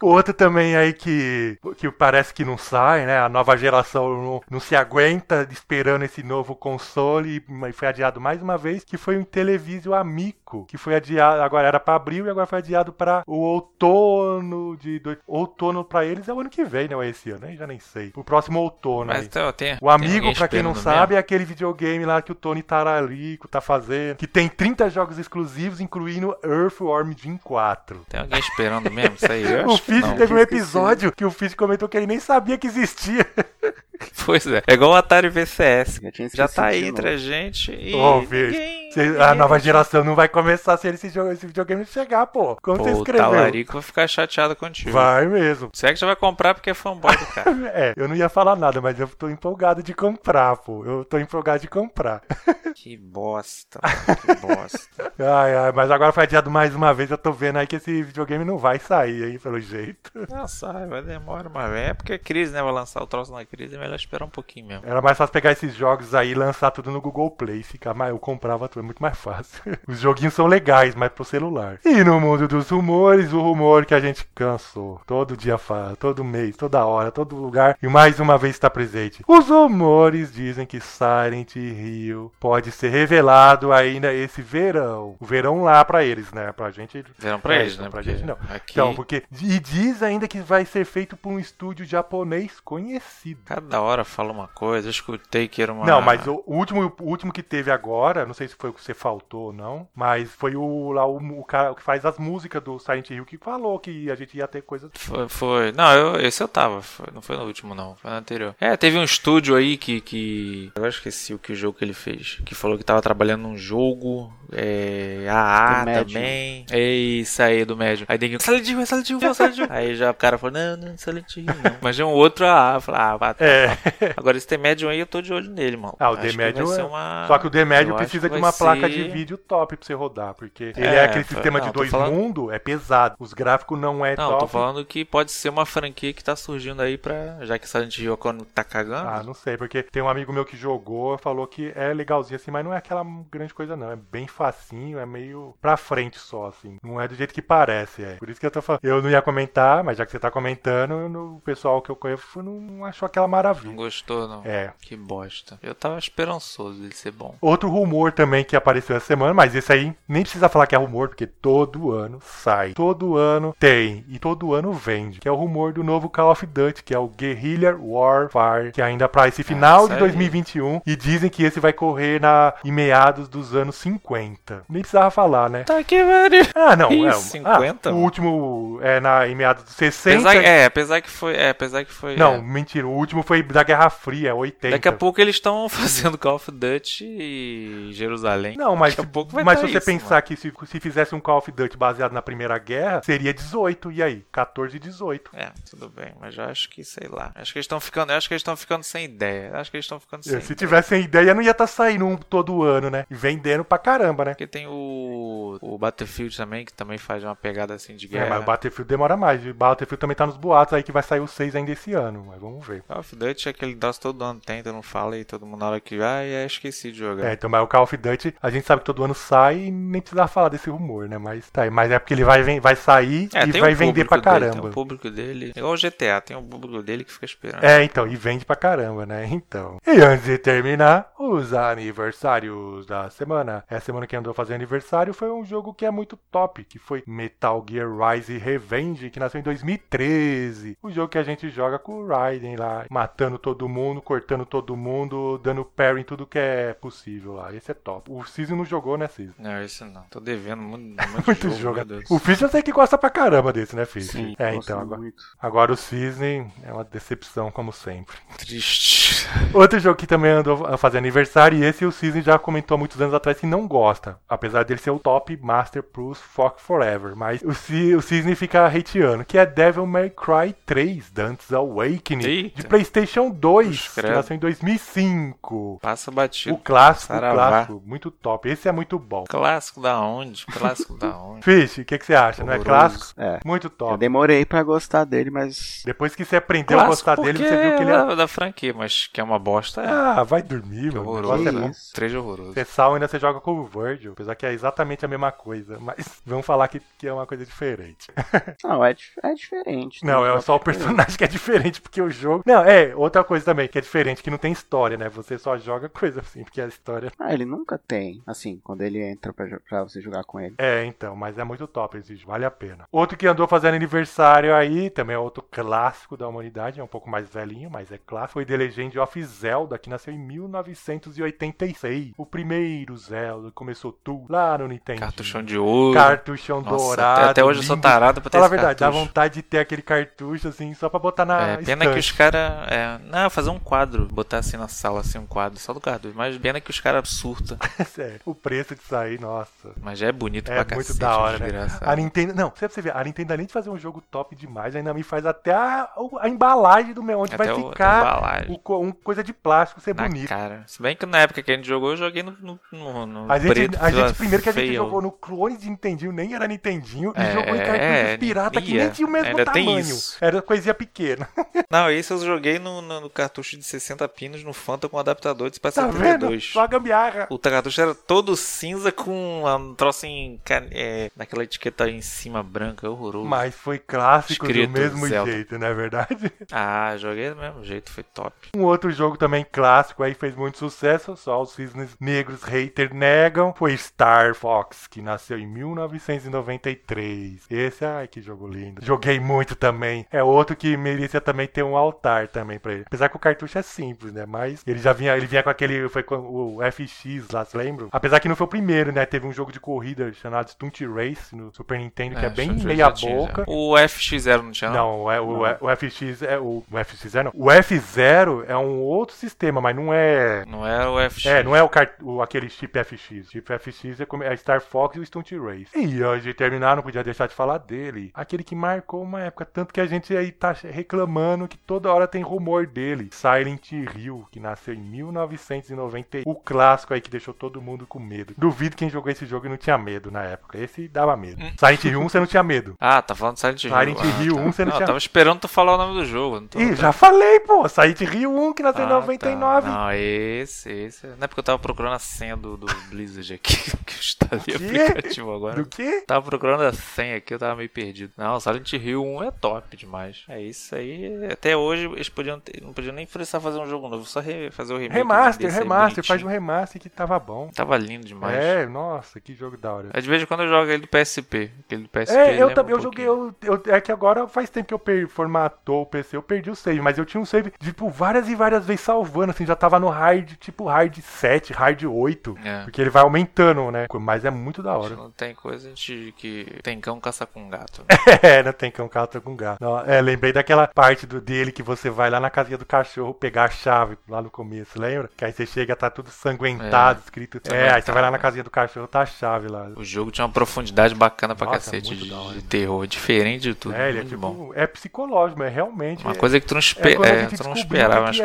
Outro também aí que, que parece que não sai, né? A nova geração não, não se aguenta esperando esse novo console e foi adiado mais uma vez, que foi o Intellivision Amico, que foi adiado, agora era para abril e agora foi adiado para o outono de dois, outono para eles é o ano que vem, né? Ou é esse ano, aí já nem sei. O próximo outono Mas então, tem, O Amigo, pra quem não sabe, é aquele videogame lá que o Tony Tararico tá fazendo, que tem 30 jogos exclusivos, incluindo Earthworm Jim 4. mesmo? Tem alguém esperando mesmo aí? O que Fizz teve um episódio que o Fizz comentou que ele nem sabia que existia. Pois é. É igual o Atari VCS. Já, tá aí entre a gente e. Ô, Fizz, ninguém- cê- ninguém- a nova geração não vai começar se esse, jogo, esse videogame chegar, pô. Como Pô, você o escreveu? Talarico vai ficar chateado contigo. Vai mesmo. Você é que já vai comprar porque é fanboy do cara. É, eu não ia falar nada, mas eu tô empolgado de comprar, pô. Eu tô empolgado de comprar. que bosta, mano, que bosta. Ai, ai, mas agora foi adiado mais uma vez. Eu tô vendo aí que esse videogame não vai sair aí, pelo jeito. Nossa, ai, vai demorar uma vez. É porque é crise, né? Vai lançar o troço na crise, melhor esperar um pouquinho mesmo. Era mais fácil pegar esses jogos aí e lançar tudo no Google Play. Ficar mais, eu comprava tudo, é muito mais fácil. Os joguinhos são legais, mas pro celular. E no mundo dos rumores, o rumor que a gente cansou. Todo dia fala, todo mês, toda hora, todo lugar. E mais uma vez está presente. Os rumores dizem que Silent Hill pode ser revelado ainda esse verão. O verão lá pra eles, né? Pra gente. Verão pra É, eles, né? pra Porque gente não. Aqui, Então, porque. E diz ainda que vai ser feito por um estúdio japonês conhecido. cada hora fala uma coisa. Eu escutei que era uma. Não, mas o último, o último que teve agora, não sei se foi o que você faltou ou não, mas foi o lá o, o cara que faz as músicas do Silent Hill que falou que a gente ia ter coisas. Foi, foi. Não, eu, esse eu tava. Foi- não foi no último, não. Foi no anterior. É, teve um estúdio aí que. que... Agora esqueci o que o jogo que ele fez. Que falou que tava trabalhando num jogo. É. AA Medium. também. É isso aí, do médio. Aí tem Silent Hill, é Silent Hill, é Silent Hill. aí já o cara falou: não, não, Silent Hill, não. Mas um outro AA. Eu falei, ah, vai, tá. É. Agora esse The Medium aí eu tô de olho nele, mano. Ah, o Acho The Medium ser é- uma- Só que o The Medium precisa de uma placa de ser- vídeo top pra você rodar, porque ele É, é aquele sistema não, de dois falando- mundos, é pesado. Os gráficos não é Não, top. tô falando que pode ser uma franquia que tá surgindo aí pra. Já que Silent Hill quando tá cagando. Ah, não sei, porque tem um amigo meu que jogou, falou que é legalzinho assim, mas não é aquela grande coisa não, é bem facinho, é meio pra frente só, assim. Não é do jeito que parece, é. Por isso que eu tô falando. Eu não ia comentar, mas já que você tá comentando, não- o pessoal que eu conheço não achou aquela Não gostou, não. É. Que bosta. Eu tava esperançoso dele ser bom. Outro rumor também que apareceu essa semana, mas esse aí nem precisa falar que é rumor, porque todo ano sai. Todo ano tem. E todo ano vende. Que é o rumor do novo Call of Duty, que é o Guerrilla Warfare, que ainda pra esse final isso de aí. 2021. E dizem que esse vai correr na, em meados dos anos 50. Nem precisava falar, né? Tá que pariu. Ah, não. É, 50? Ah, o último é na, em meados dos 60. Apesar, é, apesar que foi. É, apesar que foi. Não, é. mentira. O último foi da Guerra Fria, 80. Daqui a pouco eles estão fazendo Call of Duty e Jerusalém. Não, mas, Daqui a pouco vai mas tá se você isso, pensar que se, se fizesse um Call of Duty baseado na Primeira Guerra, seria 18. E aí? 14 e 18. É, tudo bem, mas eu acho que, sei lá. Acho que eles estão ficando. Acho que eles estão ficando sem ideia. Acho que eles estão ficando sem Se ideia. tivessem ideia, não ia estar saindo um todo ano, né? E vendendo pra caramba, né? Porque tem o, o Battlefield também, que também faz uma pegada assim de É, guerra. mas o Battlefield demora mais. O Battlefield também tá nos boatos aí que vai sair o 6 ainda esse ano. Mas vamos ver. Call of Duty é aquele troço todo ano todo mundo fala e todo mundo na hora que vai, é, esqueci de jogar. É, então, mas o Call of Duty, a gente sabe que todo ano sai e nem precisava falar desse rumor, né? Mas tá aí. Mas é porque ele vai, vai sair É, e vai um vender pra dele, caramba. Tem um público dele. Igual o GTA, tem um público dele que fica esperando. É, então, e vende pra caramba, né? Então. E antes de terminar, os aniversários da semana. Essa semana que andou fazer aniversário foi um jogo que é muito top, que foi Metal Gear Rise Revenge, que nasceu em 2013. O jogo que a gente joga com o Raiden lá, matando todo mundo, cortando todo mundo, dando parry em tudo que é possível lá. Esse é top. O Cisne não jogou, né, Cisne? Não, esse não. Tô devendo muito, muito, Muito jogo, jogo. O Fish eu sei que gosta pra caramba desse, né, Fish? Sim, é, gosto então agora, muito. agora o Cisne é uma decepção, como sempre. Triste. Outro jogo que também andou a fazer aniversário, e esse o Cisne já comentou há muitos anos atrás que não gosta. Apesar dele ser o top Master Plus Fuck Forever. Mas o, Ci- o Cisne fica hateando, que é Devil May Cry 3, Dante's Awakening, Eita. de PlayStation 2, Puxa, que nasceu em 2005. Passa batido. O clássico, o clássico, muito top. Esse é muito bom. Clássico da onde? Clássico da onde? Fish, o que, que você acha? Não é Horroroso. clássico? É. Muito Eu top. demorei pra gostar dele, mas. Depois que você aprendeu a gostar dele, você viu que ele é. da, da franquia, mas que é uma bosta, é. Ah, vai dormir, que mano. O horroroso. é bom. isso. Três horroroso. Você sal ainda você joga com o Virgil, apesar que é exatamente a mesma coisa. Mas vamos falar que, que é uma coisa diferente. Não, é, é diferente. Não, tem é só o diferente. personagem que é diferente, porque o jogo. Não, é, outra coisa também que é diferente, que não tem história, né? Você só joga coisa assim, porque a história. Ah, ele nunca tem. Assim, quando ele entra pra, pra você jogar com ele. É, então, mas é muito top esse jogo, vale a pena. Outro que andou fazendo aniversário aí, também é outro clássico da humanidade, é um pouco mais velhinho, mas é clássico. Foi The Legend of Zelda, que nasceu em 1986. O primeiro Zelda, começou tudo lá no Nintendo. Cartuchão de ouro. Cartuchão Nossa, dourado. até, até hoje eu sou lindo. tarado pra ter Fala a esse verdade, dá cartucho. vontade de ter aquele cartucho assim, só pra botar na É, pena que os estante. caras. É, não, fazer um quadro, botar assim na sala, assim, um quadro, só do cartucho. Mas pena que os caras surtam. Sério, o preço de sair, nossa. Mas já é bonito É pra muito cacete, da hora, né? A Nintendo. Não, você ver, a Nintendo, além de fazer um jogo top demais, ainda me faz até a, a embalagem do meu, onde Até vai o- ficar o um coisa de plástico ser Na bonito. cara. Se bem que na época que a gente jogou, eu joguei no, no, no, no A gente, preto. a gente primeiro que a gente jogou no clone de Nintendinho, nem era Nintendinho, e É, jogou em cartuchos é, pirata que ia. nem tinha o mesmo tamanho. isso. Era coisinha pequena. Não, esse eu joguei no, no- no cartucho de 60 pinos no Fanta com adaptador de Tá espaço vendo? 32. Só a gambiarra. O cartucho era todo cinza com um troço em é, naquela etiqueta em cima branca, horroroso. Mas foi clássico do Escrito mesmo Zelda. jeito, não é verdade? Ah, joguei do mesmo jeito, foi top. Um outro jogo também clássico aí fez muito sucesso, só os cisnes negros hater negam, foi Star Fox, que nasceu em 1993. Esse, ai que jogo lindo. Joguei muito também. É outro que merecia também ter um altar também pra ele. Apesar que o cartucho é simples, né? Mas ele já vinha, ele vinha com aquele, foi com o FX lá, se lembram? Apesar que não foi o primeiro, né? Teve um jogo de corrida chamado Stunt Race no Super Nintendo, que é, bem já- meia boca. O FX0 não tinha, não? Não, é, o, o FX é o, o FX0 não. O F0 é um outro sistema, mas não é Não era o FX. é, não é o, o- aquele chip FX. Chip FX é, como- é Star Fox e o Stunt Race. E antes de terminar, não podia deixar de falar dele. Aquele que marcou uma época, tanto que a gente aí tá reclamando que toda hora tem rumor dele. Silent Hill, que nasceu em 1990. O clássico aí que deixou todo mundo com medo. Duvido quem jogou esse jogo e não tinha medo na época. Esse dava medo. Silent Hill 1 você não tinha medo. Ah, tá falando Silent Hill. Silent Ah, Hill tá. 1 você não não, tinha- eu tava esperando tu falar o nome do jogo. Não tô... Ih, já falei, pô. Silent Hill 1 que nasceu em Ah, tá. 99. Não, esse, esse. Não é porque eu tava procurando a senha do, do Blizzard aqui, que eu instalei o quê? aplicativo agora. Do quê? Tava procurando a senha aqui, eu tava meio perdido. Não, Silent Hill 1 é top demais. É isso aí. Até hoje eles podiam ter- não podiam nem precisar fazer um jogo novo, só re- fazer o remake. Remaster, remaster. Faz um remaster que tava bom. Tava lindo demais. É, nossa, que jogo da hora. Aí de vez em quando eu jogo ele do PSP. Aquele do PSP. É, eu também, um eu joguei, eu, eu- é que agora faz tempo que eu per, formatou o PC, eu perdi o save, mas eu tinha um save, tipo, várias e várias vezes salvando, assim, já tava no hard, tipo, hard 7, hard 8, É. porque ele vai aumentando, né, mas é muito da hora. Não tem coisa de que tem cão caça com gato. É, não tem cão cata com gato. Não, é, lembrei daquela parte do, dele que você vai lá na casinha do cachorro pegar a chave lá no começo, lembra? Que aí você chega, tá tudo sanguentado, É, escrito. É, aí você vai lá na casinha do cachorro, tá a chave lá. O jogo tinha uma profundidade bacana pra Nossa, cacete muito de, de terror, diferente de tudo. É, ele é tipo, bom. é psicológico, mas realmente. Uma é- coisa que tu não, espe é é, tu não esperava, mas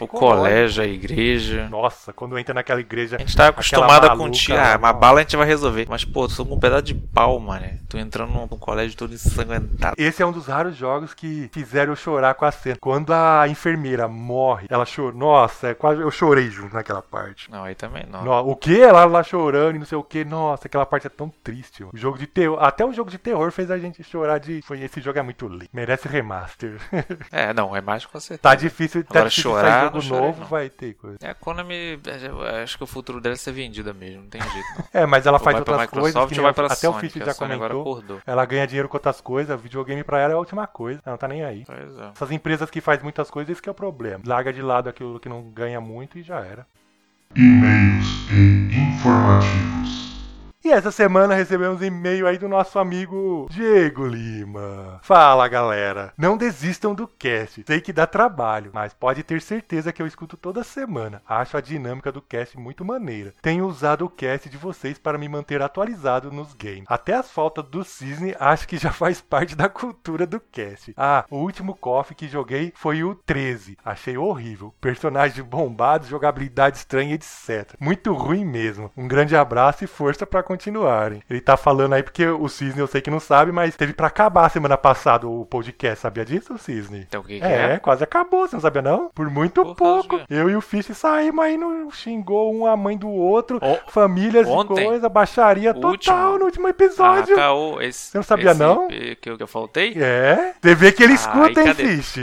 o colégio, a igreja. Nossa, quando entra naquela igreja. A gente aquela acostumado com tiro. Ah, uma bala a gente vai resolver. Mas, pô, tu sou com um pedaço de pau, mano. Tu entrando num colégio todo ensanguentado. Esse é um dos raros jogos que fizeram eu chorar com a cena. Quando a enfermeira morre, ela chorou. Nossa, é quase eu chorei junto naquela parte. Não, aí também não. No- o que? Ela lá chorando e não sei o que. Nossa, aquela parte é tão triste. mano. O jogo de terror. Até o jogo de terror fez a gente chorar de. Foi, esse jogo é muito lindo. Merece remaster. É, não, é mais com certeza. tá difícil. Tá Agora difícil chorar, jogo chorei, novo, não. vai ter coisa. É, a Konami, eu acho que o futuro dela é ser vendida mesmo. não tem jeito não. É, mas ela Ou faz outras coisas. Que vai pra até Sony, o a já comentou. Ela ganha dinheiro com outras coisas. Videogame pra ela é a última coisa. Ela não tá nem aí. Pois é. Essas empresas que fazem muitas coisas, esse que é o problema. Larga de lado aquilo que não ganha muito e já era. E-mails e informativos. E essa semana recebemos e-mail aí do nosso amigo Diego Lima. Fala galera, não desistam do cast. Sei que dá trabalho, mas pode ter certeza que eu escuto toda semana. Acho a dinâmica do cast muito maneira. Tenho usado o cast de vocês para me manter atualizado nos games. Até as faltas do Cisne acho que já faz parte da cultura do cast. Ah, o último KOF que joguei foi o 13. Achei horrível. Personagens bombados, jogabilidade estranha, etc. Muito ruim mesmo. Um grande abraço e força para continuarem. Ele tá falando aí porque o Cisne eu sei que não sabe, mas teve pra acabar semana passada o podcast. Sabia disso, Cisne? Então o que, que É, é? quase acabou, você não sabia não? Por muito Por pouco. de quê? Eu e o Fish saímos aí, no, xingou um a mãe do outro, O- famílias ontem? e coisa, baixaria total último? no último Ah, episódio. caô, esse, Você não sabia, não? Que, eu, que eu faltei? É, você vê que ele Ai, escuta, hein? Fish?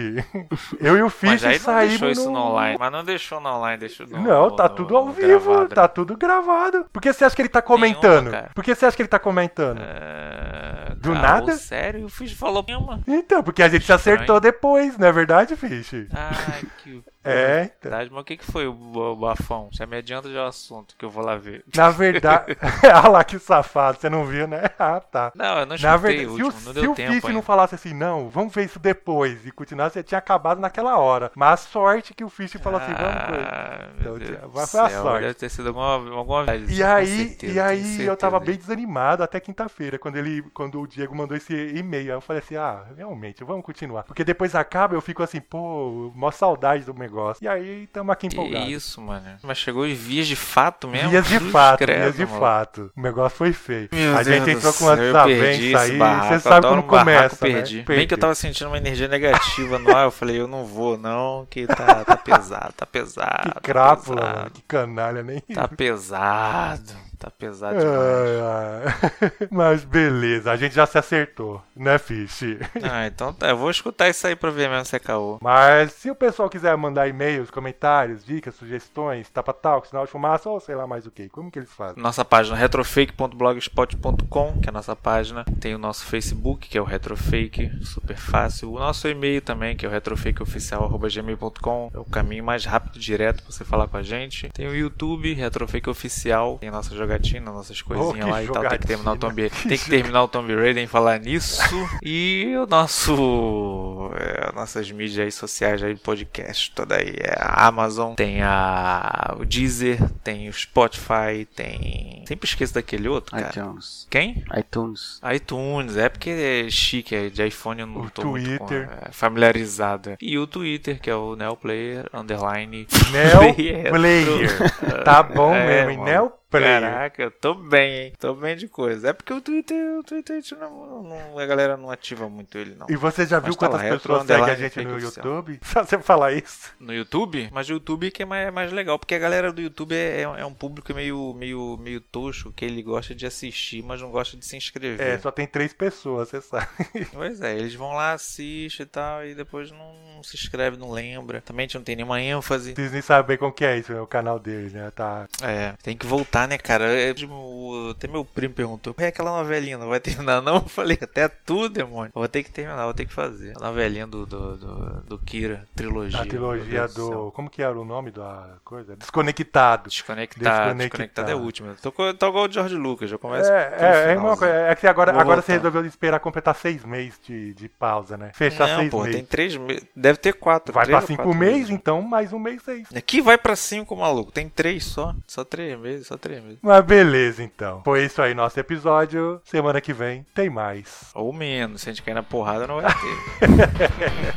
Eu e o Fish Mas aí saímos deixou isso no no online. Mas não deixou no online, deixou no Não, no- tá no- tudo ao no vivo, gravado, tá né? tudo gravado. Por que você acha que ele tá Nenhuma, comentando? cara. Por que você acha que ele tá comentando? É, Do nada? Sério? O Fish falou nenhuma. Então, porque a gente se acertou depois, não é verdade, Fish? Ai, que. É, então. Verdade, mas o que, que foi o, o bafão? Já me adianta já o assunto que eu vou lá ver. Na verdade. ah lá que safado, você não viu, né? Ah, tá. Não, eu não Na verdade, o se o, último, não se deu o tempo Fish não ainda. falasse assim, não, vamos ver isso depois, e continuasse, você tinha acabado naquela hora. Mas a sorte que o Fish falou assim, vamos ver. Ah, Então, vai- foi a sorte. Deve ter sido alguma, alguma vez, E aí, certeza, e aí eu certeza tava bem desanimado até quinta-feira, quando ele, quando o Diego mandou esse e-mail. Aí eu falei assim, ah, realmente, vamos continuar. Porque depois acaba, eu fico assim, pô, mó saudade do negócio. E aí tamo aqui Que empolgados. isso, mano. Mas chegou em vias de fato mesmo? Dias de fato, credo, dias de maluco. fato. O negócio foi feio. Meu a gente Deus entrou do com perdi desavença esse aí. Você sabe como um começa, perdi. né? Bem que eu tava sentindo uma energia negativa no ar, eu falei, eu não vou não, que tá, tá pesado, tá pesado. Que tá crápula, pesado, mano. Que canalha, nem. Tá pesado, tá pesado demais. Ai, ai. Mas beleza, a gente já se acertou, né, Fish? Ah, então tá, eu vou escutar isso aí pra ver mesmo se é caô. Mas se o pessoal quiser mandar e-mails, comentários, dicas, sugestões, tapa-tal, sinal de fumaça ou sei lá mais o que, como que eles fazem? Nossa página retrofake.blogspot.com, que é a nossa página. Tem o nosso Facebook, que é o Retrofake, super fácil. O nosso e-mail também, que é o retrofakeoficial.gmail.com. É o caminho mais rápido e direto pra você falar com a gente. Tem o YouTube, Retrofake Oficial. Tem a nossa jogatina, nossas coisinhas Oh, lá e tal. Tem que terminar o jogatina. Tomb, tem que terminar o Tomb Raider em falar nisso. E o nosso. É, nossas mídias aí sociais aí, podcast, toda aí. É a Amazon, tem a, o Deezer, tem o Spotify, tem. Sempre esqueço daquele outro, cara. iTunes. Quem? iTunes. iTunes, é porque é chique, é de iPhone eu não O tô muito com- Twitter. é, familiarizado. E o Twitter, que é o Neoplayer, underline. Neo Player. Player. Tá bom É, mesmo, mano. Neo Player. Caraca, eu tô bem, hein? Tô bem de coisa. É porque o Twitter, o Twitter não, não- a galera não ativa muito ele, não. E você já viu tá quantas lá, pessoas retro, seguem a gente no. YouTube? Só você falar isso. No YouTube? Mas o YouTube que é mais, é mais legal, porque a galera do YouTube é, é um público meio, meio, meio toxo, que ele gosta de assistir, mas não gosta de se inscrever. É, só tem três pessoas, você sabe. Pois é, eles vão lá, assistem e tal, e depois não, se inscreve, não lembra. Também a gente não tem nenhuma ênfase. Vocês nem sabem como que é isso, é o canal deles, né? Tá. É, tem que voltar, né, cara? É, tipo, até meu primo perguntou: é aquela novelinha, não vai terminar, não? Eu falei: até tu, demônio. Eu vou ter que terminar, vou ter que fazer. A novelinha do, do, do, do Kira, trilogia. A trilogia do. Como que era o nome da coisa? Desconectado. Desconectado, Desconectado. desconectado é o último. Tô, tô igual o George Lucas, já começa. É, é, é, coisa, é que agora, Vou agora você resolveu esperar completar seis meses de, de pausa, né? Fechar Não, seis pô, meses. tem três meses. Deve ter quatro. Vai pra cinco meses, então mais um mês seis. Aqui vai pra cinco, maluco. Tem três só. Só três meses, só três meses. Mas beleza, então. Foi isso aí, nosso episódio. Semana que vem tem mais. Ou menos. Se a gente cair na porrada, não vai ter.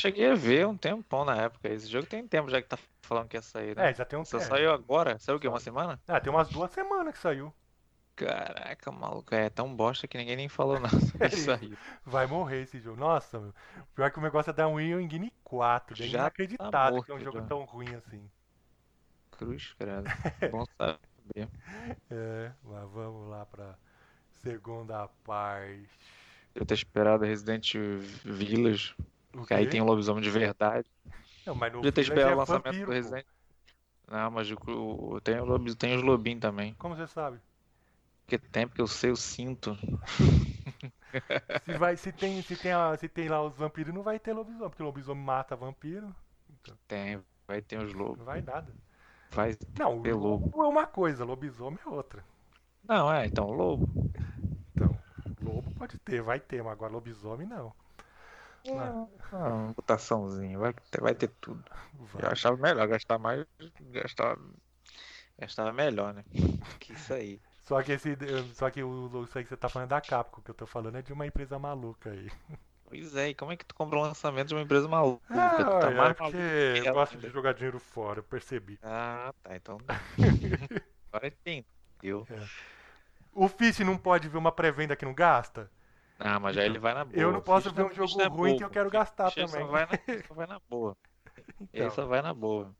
cheguei a ver um tempão na época. Esse jogo tem tempo já que tá falando que ia sair, né? É, já tem um Só tempo. saiu agora? Saiu o quê? Uma semana? Ah, tem umas duas semanas que saiu. Caraca, maluco, é tão bosta que ninguém nem falou nada. Vai sair. Vai morrer esse jogo. Nossa, meu. Pior que o negócio é dar um Win Engine 4. É Já tá inacreditável que é um morto, jogo já. tão ruim assim. Cruz, credo. Bom saber. É, mas vamos lá pra segunda parte. Eu ter esperado Resident Village, O que aí tem um lobisomem de verdade. Não, mas no Podia ter esperado é o lançamento vampiro, do pô. Resident. Não, mas o- o- tem, o lobis, tem os lobinhos também. Como você sabe? Porque tem, porque eu sei, eu sinto. Se, vai, se, tem, se, tem a- se tem lá os vampiros, não vai ter lobisomem, porque o lobisomem mata vampiro. Então, Tem, vai ter os não lobos. vai nada. Vai. Não, Ter o lobo. lobo é uma coisa, lobisomem é outra. Não, é, então, lobo. Então, lobo pode ter, vai ter, mas agora lobisomem não. Ah, uma mutaçãozinha, vai ter, vai ter tudo. Vai. Eu achava melhor gastar mais. Gastar. Gastava melhor, né? Que isso aí. Só que esse. Só que o isso aí que você tá falando é da Capcom, o que eu tô falando é de uma empresa maluca aí. Pois é, e como é que tu compra um lançamento de uma empresa maluca? tu Ah, tá é mais porque eu ela gosto ainda. de jogar dinheiro fora, eu percebi. Ah, tá, então. Agora entendeu. O Fish não pode ver uma pré-venda que não gasta? Ah, mas aí ele vai na boa. Eu não posso ver um jogo é ruim que eu quero gastar também. Só vai na, só vai na boa. Ele Então, só vai na boa.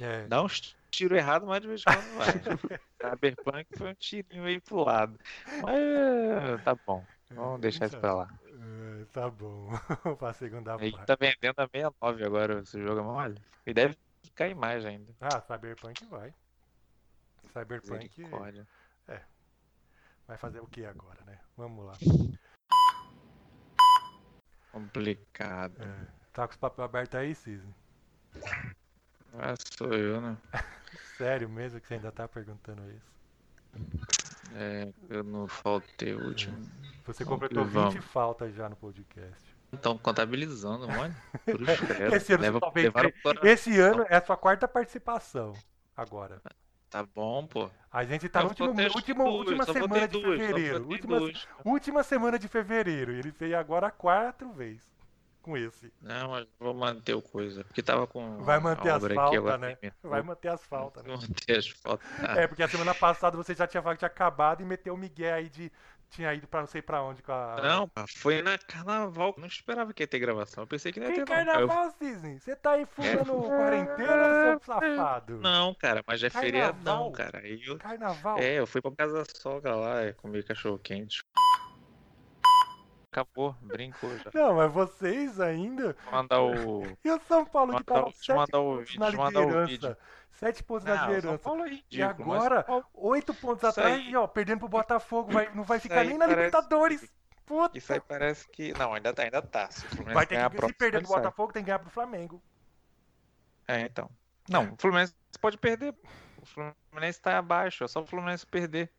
é. Dá uns tiros errados, mas de vez em quando vai. Cyberpunk foi um tirinho meio pro lado. Mas é, tá bom. Vamos deixar isso pra lá. É, tá bom. pra segunda parte. tá vendendo a 69 agora esse jogo é mole. E deve cair mais ainda. Ah, Cyberpunk vai. Cyberpunk Misericórdia. vai fazer o que agora, né? Vamos lá. Complicado. É. Tá com os papéis abertos aí, Cisne? Ah, sou eu, né? Sério mesmo que você ainda tá perguntando isso? É, eu não faltei o último. Você completou Vamos. 20 faltas já no podcast. Estão contabilizando, mano. Esse ano, Leva, levaram Esse ano é a sua quarta participação. Agora. Tá bom, pô. A gente tá no Eu último, último, duas, última semana de duas, fevereiro. Última, duas. última semana de fevereiro. E ele veio agora quatro vezes com esse. Não, mas vou manter o coisa. Porque tava com. Vai manter as faltas, né? Vai manter as faltas, né? Manter as faltas. É, porque a semana passada você já tinha falado que tinha acabado e meteu o Miguel aí de. Tinha ido pra não sei pra onde com a. Não, foi na carnaval. Não esperava que ia ter gravação. Eu pensei que não ia Tem ter. Eu- carnaval, Cisne? Você tá aí fumando quarentena, seu safado? Não, cara, mas é Carnaval? feriadão, cara. Eu... Carnaval? É, eu fui pra casa da sogra lá, é, comi cachorro quente. Acabou, brincou já. Não, mas vocês ainda. Vou mandar o. E o São Paulo que Mandar tava sete mandar o vídeo, na liderança. vídeo. Sete pontos na Não, São liderança. Paulo é E ridículo, mas agora, Paulo- oito pontos atrás aí- e ó, perdendo pro Botafogo. Vai, não vai ficar nem na parece- Libertadores. Puta. Isso aí parece que. Não, ainda tá, ainda tá. Se Vai ter que, se perder pro. Botafogo, tem que ganhar pro Flamengo. É, então. Não, o Fluminense pode perder. O Fluminense tá abaixo, é só o Fluminense perder.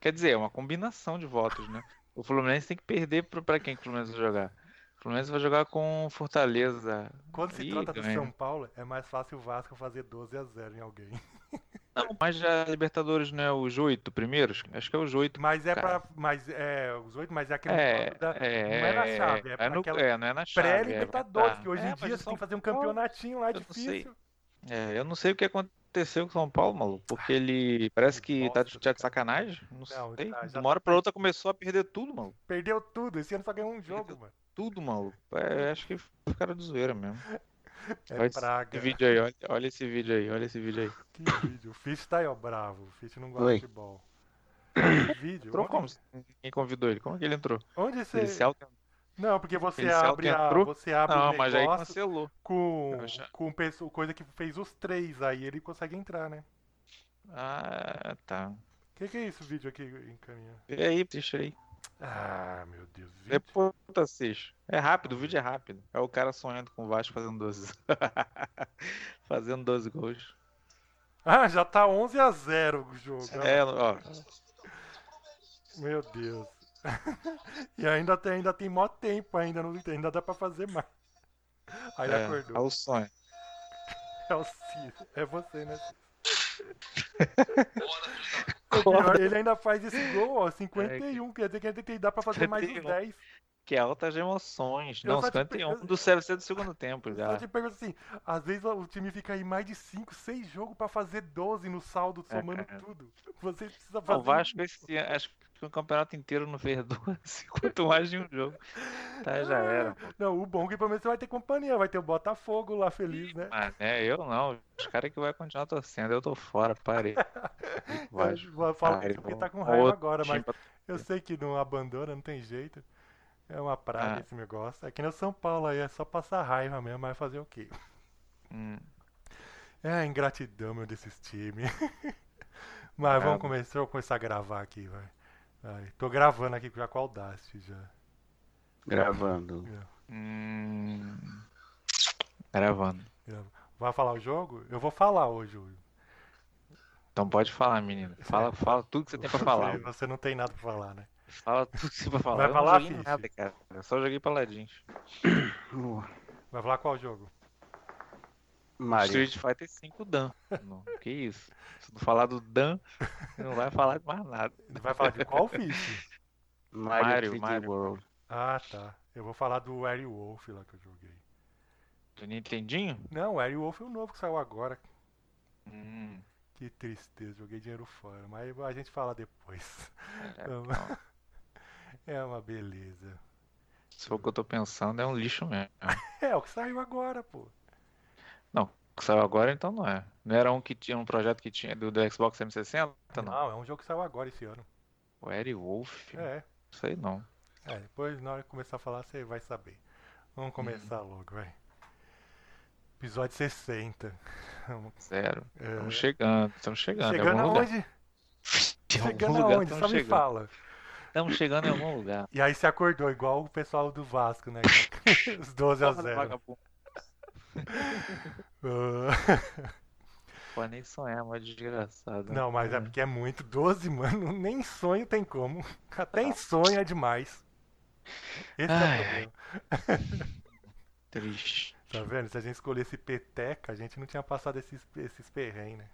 Quer dizer, é uma combinação de votos, né? O Fluminense tem que perder pra quem que o Fluminense vai jogar. O Fluminense vai jogar com Fortaleza. Quando se Ih, trata do. São Paulo, é mais fácil o Vasco fazer 12 a 0 em alguém. Não, mas a Libertadores não é os oito primeiros? Acho que é os oito. Mas é pra. Mas é. Os oito, mas é aquele. É, da- é, não é na chave, é, é, no, é, não é na chave. pré-Libertadores, é, que hoje é, em mas dia você tem que fazer um campeonatinho lá difícil. É, eu não sei o que aconteceu com o São Paulo, maluco, porque ele parece que tá, Bosta, tá de sacanagem. Não, Não, sei. tá, de uma hora pra outra começou a perder tudo, maluco. Perdeu tudo. Esse ano só ganhou um jogo, Perdeu. mano. Tudo, maluco. É, acho que foi cara de zoeira mesmo. É olha esse praga. vídeo aí, olha, olha esse vídeo aí, olha esse vídeo aí. Que vídeo. O Fish tá aí, ó, bravo. O Fish não gosta Oi. de futebol. Que vídeo? Entrou onde, como? Quem convidou ele? Como é que ele entrou? Onde você. Ele se. Não, porque você abre a. Você abre Não, o mas aí negócio cancelou. com, com pessoa, coisa que fez os três, aí ele consegue entrar, né? Ah, tá. O que, que é isso, o vídeo aqui encaminha? E aí, deixa aí. Ah, meu Deus. Vídeo. Depois tu assiste. É rápido, o vídeo é rápido. É o cara sonhando com o Vasco fazendo 12. fazendo 12 gols. Ah, já tá 11 a 0 o jogo. É, ó. Meu Deus. e ainda tem, ainda tem mó tempo ainda, não, ainda dá pra fazer mais. Aí É, é acordou. o sonho. É o Ciro. É você, né? Ele ainda faz esse gol, ó, 51. Quer dizer que ainda tem, dá pra fazer mais uns 51. 10. Que é altas emoções. Eu Não, só te 51 pergunto- do CFC do segundo tempo Eu já. te pergunto assim, às vezes o time fica aí mais de 5, 6 jogos pra fazer 12 no saldo, É, somando cara. tudo. Você precisa fazer. O Vasco esse acho que o campeonato inteiro não fez 12, quanto mais de um jogo. Tá, já era. pô. Não, o bom é que pelo menos você vai ter companhia, vai ter o Botafogo lá feliz, né? Ah, né? Eu não. Os caras que vai continuar torcendo, eu tô fora, parei. Vasco. Eu falo Parei, porque tá com raiva agora, mas eu sei que não abandona, não tem jeito. É uma praga Ah. esse negócio. É que nem o São Paulo aí, é só passar raiva mesmo, mas fazer o quê? Hum, É a ingratidão, meu, desses times. mas vamos Ah. começar, vou começar a gravar aqui, vai. Vai, Tô gravando aqui já com a Audacity já. Gravando. hum, gravando. Grava. Vai falar o jogo? Eu vou falar hoje. Will. Então pode falar, menino. Fala, fala tudo que você tem pra falar. Você, você não tem nada pra falar, né? Fala tudo que você pra falar. Vai eu falar, não nada, cara. Eu só joguei paladins. Vai falar qual jogo? Mario. Street Fighter 5 Dan. Não, que isso? Se não falar do Dan, não vai falar de mais nada. Vai falar de qual ficha? Mario, Mario, 3D Mario. World. Ah, tá. Eu vou falar do Wolf lá que eu joguei. Do Nintendinho? Não, o Wolf é o novo que saiu agora. Hum, Que tristeza, joguei dinheiro fora. Mas a gente fala depois. é, Então. É uma beleza. Se for o que eu tô pensando, é um lixo mesmo. É, o que saiu agora, pô. O que saiu agora, então não é. Não era um que tinha um projeto que tinha do, do Xbox 360? Não. Não, é um jogo que saiu agora esse ano. O Eri Wolf? É. Sei não. É, depois na hora que começar a falar você vai saber. Vamos começar logo, vai. Episódio 60. Vamos- Zero. É. Estamos chegando, estamos chegando. Chegando aonde? Chegando aonde? Só me chegando. fala. Estamos chegando em algum lugar. E aí você acordou, igual o pessoal do Vasco, né? Os 12 a 0. Vagabundo. Ah, Pode nem sonhar, mas desgraçado. Não, mas é porque é muito. 12, mano, nem sonho tem como. Até em sonho é demais. Esse é o Ai. problema. Triste. Tá vendo? Se a gente escolhesse peteca, a gente não tinha passado esses, esses perrengues, né?